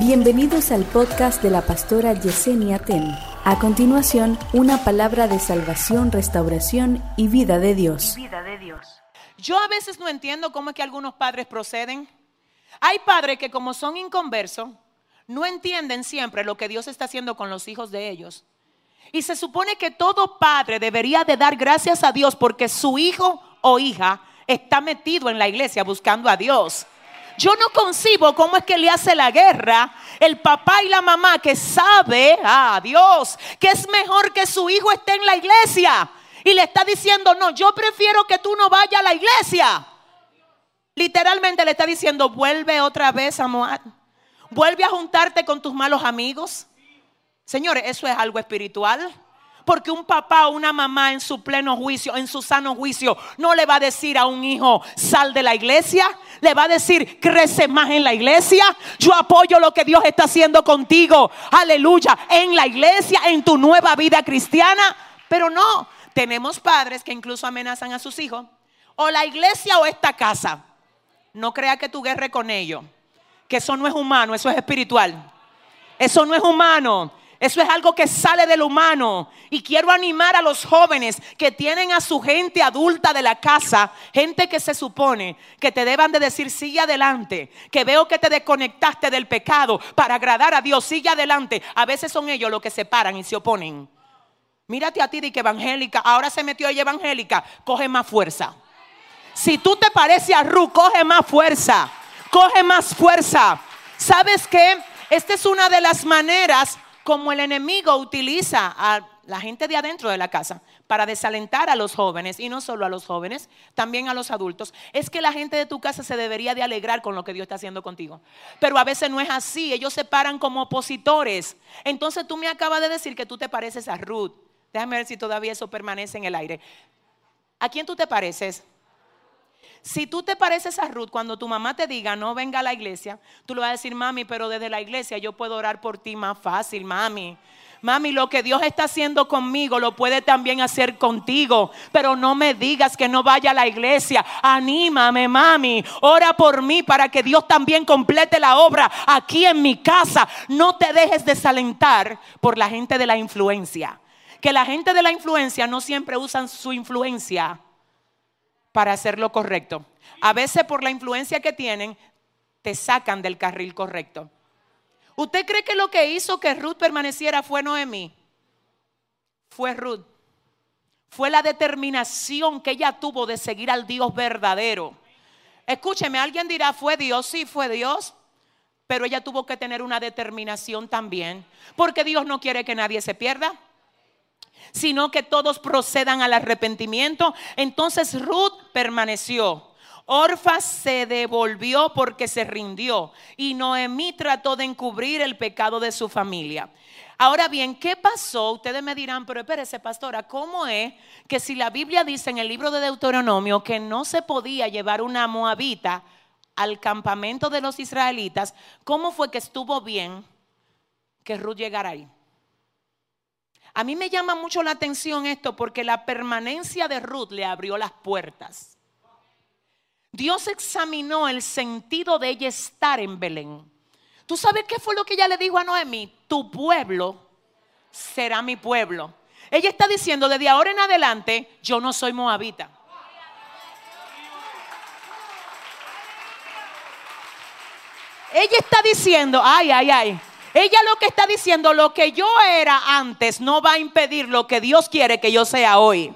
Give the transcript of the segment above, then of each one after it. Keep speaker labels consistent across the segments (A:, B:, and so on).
A: Bienvenidos al podcast de la pastora Yesenia Ten. A continuación, una palabra de salvación, restauración y vida de Dios.
B: vida de Dios. Yo a veces no entiendo cómo es que algunos padres proceden. Hay padres que como son inconversos, no entienden siempre lo que Dios está haciendo con los hijos de ellos. Y se supone que todo padre debería de dar gracias a Dios porque su hijo o hija está metido en la iglesia buscando a Dios. Yo no concibo cómo es que le hace la guerra el papá y la mamá que sabe, a ah, Dios, que es mejor que su hijo esté en la iglesia. Y le está diciendo, no, yo prefiero que tú no vayas a la iglesia. Literalmente le está diciendo, vuelve otra vez a Moab. Vuelve a juntarte con tus malos amigos. Señores, eso es algo espiritual. Porque un papá o una mamá en su pleno juicio, en su sano juicio, no le va a decir a un hijo, sal de la iglesia. Le va a decir, crece más en la iglesia. Yo apoyo lo que Dios está haciendo contigo. Aleluya. En la iglesia, en tu nueva vida cristiana. Pero no, tenemos padres que incluso amenazan a sus hijos. O la iglesia o esta casa. No crea que tu guerre con ellos. Que eso no es humano, eso es espiritual. Eso no es humano. Eso es algo que sale del humano. Y quiero animar a los jóvenes que tienen a su gente adulta de la casa, gente que se supone que te deban de decir, sigue adelante, que veo que te desconectaste del pecado para agradar a Dios, sigue adelante. A veces son ellos los que se paran y se oponen. Mírate a ti de que evangélica, ahora se metió ella evangélica, coge más fuerza. Si tú te pareces a Ru, coge más fuerza, coge más fuerza. ¿Sabes qué? Esta es una de las maneras como el enemigo utiliza a la gente de adentro de la casa para desalentar a los jóvenes y no solo a los jóvenes, también a los adultos, es que la gente de tu casa se debería de alegrar con lo que Dios está haciendo contigo. Pero a veces no es así, ellos se paran como opositores. Entonces tú me acabas de decir que tú te pareces a Ruth. Déjame ver si todavía eso permanece en el aire. ¿A quién tú te pareces? Si tú te pareces a Ruth, cuando tu mamá te diga no venga a la iglesia, tú le vas a decir, mami, pero desde la iglesia yo puedo orar por ti más fácil, mami. Mami, lo que Dios está haciendo conmigo lo puede también hacer contigo. Pero no me digas que no vaya a la iglesia. Anímame, mami. Ora por mí para que Dios también complete la obra aquí en mi casa. No te dejes desalentar por la gente de la influencia. Que la gente de la influencia no siempre usan su influencia para hacer lo correcto. A veces por la influencia que tienen, te sacan del carril correcto. ¿Usted cree que lo que hizo que Ruth permaneciera fue Noemí? Fue Ruth. Fue la determinación que ella tuvo de seguir al Dios verdadero. Escúcheme, alguien dirá, fue Dios, sí fue Dios, pero ella tuvo que tener una determinación también, porque Dios no quiere que nadie se pierda sino que todos procedan al arrepentimiento. Entonces Ruth permaneció. Orfa se devolvió porque se rindió y Noemí trató de encubrir el pecado de su familia. Ahora bien, ¿qué pasó? Ustedes me dirán, pero espérese, pastora, ¿cómo es que si la Biblia dice en el libro de Deuteronomio que no se podía llevar una moabita al campamento de los israelitas, ¿cómo fue que estuvo bien que Ruth llegara ahí? A mí me llama mucho la atención esto porque la permanencia de Ruth le abrió las puertas. Dios examinó el sentido de ella estar en Belén. ¿Tú sabes qué fue lo que ella le dijo a Noemí? Tu pueblo será mi pueblo. Ella está diciendo desde ahora en adelante, yo no soy moabita. Ella está diciendo, ay, ay, ay, ella lo que está diciendo, lo que yo era antes no va a impedir lo que Dios quiere que yo sea hoy.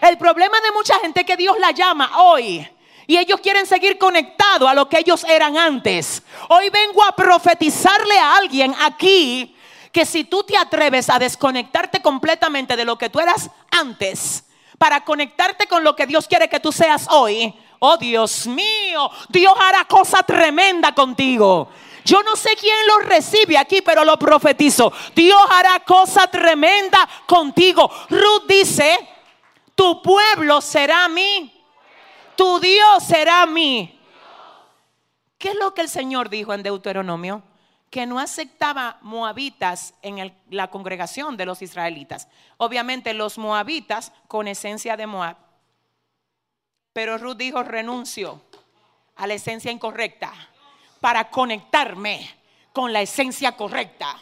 B: El problema de mucha gente es que Dios la llama hoy. Y ellos quieren seguir conectados a lo que ellos eran antes. Hoy vengo a profetizarle a alguien aquí que si tú te atreves a desconectarte completamente de lo que tú eras antes, para conectarte con lo que Dios quiere que tú seas hoy, oh Dios mío, Dios hará cosa tremenda contigo. Yo no sé quién lo recibe aquí, pero lo profetizo. Dios hará cosa tremenda contigo. Ruth dice, tu pueblo será mí. Tu Dios será mí. ¿Qué es lo que el Señor dijo en Deuteronomio? Que no aceptaba moabitas en la congregación de los israelitas. Obviamente los moabitas con esencia de Moab. Pero Ruth dijo, renuncio a la esencia incorrecta para conectarme con la esencia correcta.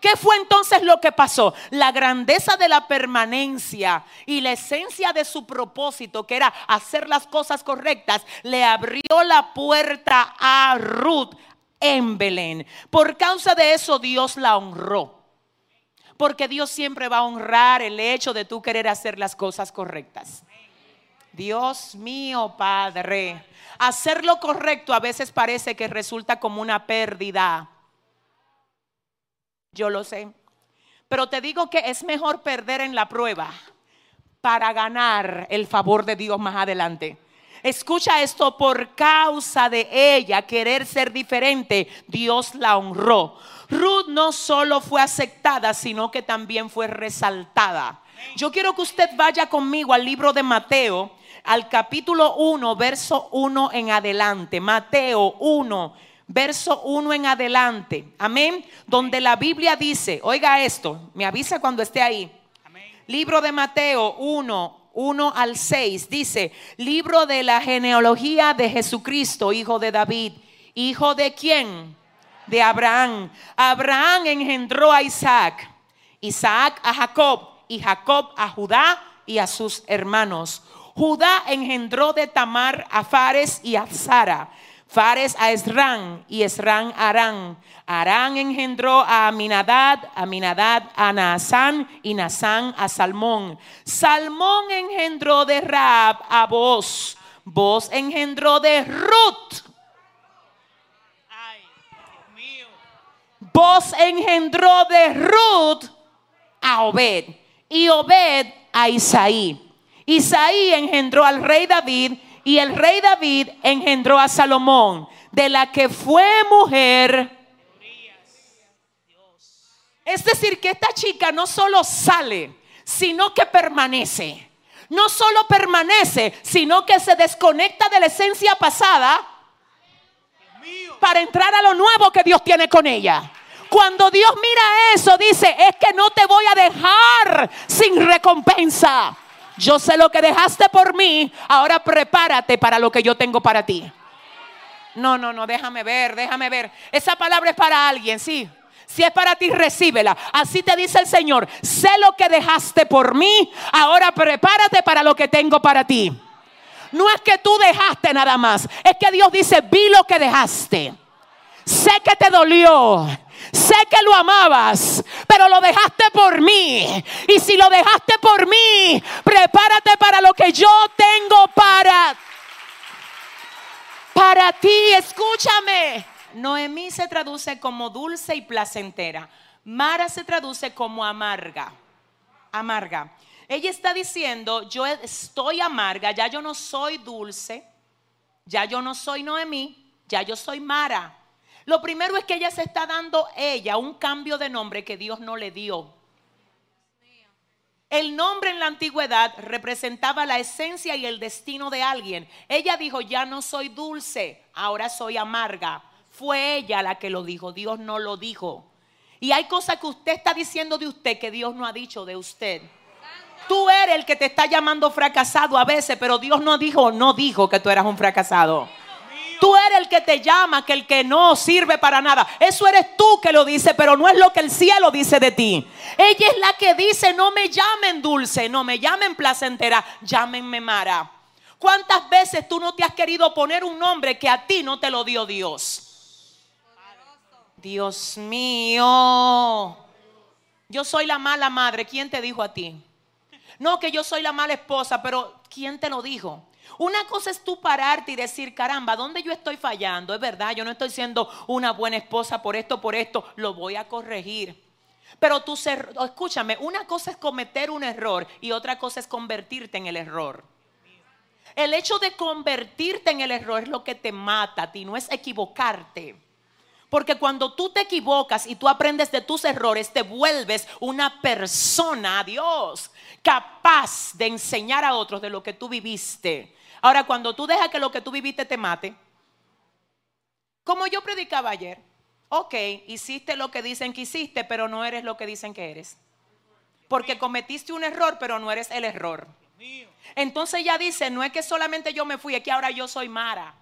B: ¿Qué fue entonces lo que pasó? La grandeza de la permanencia y la esencia de su propósito, que era hacer las cosas correctas, le abrió la puerta a Ruth en Belén. Por causa de eso Dios la honró. Porque Dios siempre va a honrar el hecho de tú querer hacer las cosas correctas. Dios mío, Padre. Hacer lo correcto a veces parece que resulta como una pérdida. Yo lo sé. Pero te digo que es mejor perder en la prueba para ganar el favor de Dios más adelante. Escucha esto, por causa de ella querer ser diferente, Dios la honró. Ruth no solo fue aceptada, sino que también fue resaltada. Yo quiero que usted vaya conmigo al libro de Mateo, al capítulo 1, verso 1 en adelante. Mateo 1, verso 1 en adelante. Amén. Donde la Biblia dice, oiga esto, me avisa cuando esté ahí. Libro de Mateo 1, 1 al 6 dice, libro de la genealogía de Jesucristo, hijo de David, hijo de quién? De Abraham. Abraham engendró a Isaac, Isaac a Jacob y Jacob a Judá y a sus hermanos. Judá engendró de Tamar a Fares y a Sara. Fares a Esrán y Esrán a Arán. Arán engendró a Aminadad, Aminadad a Naasán y Naasán a Salmón. Salmón engendró de Rab a Boz. Boz engendró de Ruth. Boz engendró de Ruth a Obed y Obed a Isaí. Isaí engendró al rey David y el rey David engendró a Salomón, de la que fue mujer. Es decir, que esta chica no solo sale, sino que permanece. No solo permanece, sino que se desconecta de la esencia pasada para entrar a lo nuevo que Dios tiene con ella. Cuando Dios mira eso, dice, es que no te voy a dejar sin recompensa. Yo sé lo que dejaste por mí, ahora prepárate para lo que yo tengo para ti. No, no, no, déjame ver, déjame ver. Esa palabra es para alguien, sí. Si es para ti, recíbela. Así te dice el Señor. Sé lo que dejaste por mí. Ahora prepárate para lo que tengo para ti. No es que tú dejaste nada más. Es que Dios dice, vi lo que dejaste. Sé que te dolió. Sé que lo amabas, pero lo dejaste por mí. Y si lo dejaste por mí, prepárate para lo que yo tengo para para ti. Escúchame. Noemí se traduce como dulce y placentera. Mara se traduce como amarga. Amarga. Ella está diciendo, yo estoy amarga, ya yo no soy dulce, ya yo no soy Noemí, ya yo soy Mara. Lo primero es que ella se está dando ella un cambio de nombre que Dios no le dio. El nombre en la antigüedad representaba la esencia y el destino de alguien. Ella dijo, ya no soy dulce, ahora soy amarga. Fue ella la que lo dijo, Dios no lo dijo. Y hay cosas que usted está diciendo de usted que Dios no ha dicho de usted. Tú eres el que te está llamando fracasado a veces, pero Dios no dijo, no dijo que tú eras un fracasado. Tú eres el que te llama, que el que no sirve para nada. Eso eres tú que lo dice, pero no es lo que el cielo dice de ti. Ella es la que dice, no me llamen dulce, no me llamen placentera, llámenme Mara. ¿Cuántas veces tú no te has querido poner un nombre que a ti no te lo dio Dios? Dios mío. Yo soy la mala madre. ¿Quién te dijo a ti? No que yo soy la mala esposa, pero ¿quién te lo dijo? Una cosa es tú pararte y decir, caramba, ¿dónde yo estoy fallando? Es verdad, yo no estoy siendo una buena esposa por esto, por esto, lo voy a corregir. Pero tú, escúchame, una cosa es cometer un error y otra cosa es convertirte en el error. El hecho de convertirte en el error es lo que te mata a ti, no es equivocarte. Porque cuando tú te equivocas y tú aprendes de tus errores, te vuelves una persona, Dios, capaz de enseñar a otros de lo que tú viviste. Ahora, cuando tú dejas que lo que tú viviste te mate, como yo predicaba ayer, ok, hiciste lo que dicen que hiciste, pero no eres lo que dicen que eres. Porque cometiste un error, pero no eres el error. Entonces ya dice, no es que solamente yo me fui, es que ahora yo soy Mara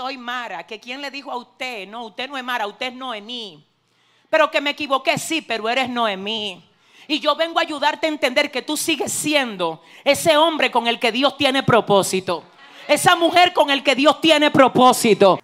B: soy Mara, que quién le dijo a usted, no, usted no es Mara, usted es Noemí. Pero que me equivoqué, sí, pero eres Noemí. Y yo vengo a ayudarte a entender que tú sigues siendo ese hombre con el que Dios tiene propósito. Esa mujer con el que Dios tiene propósito.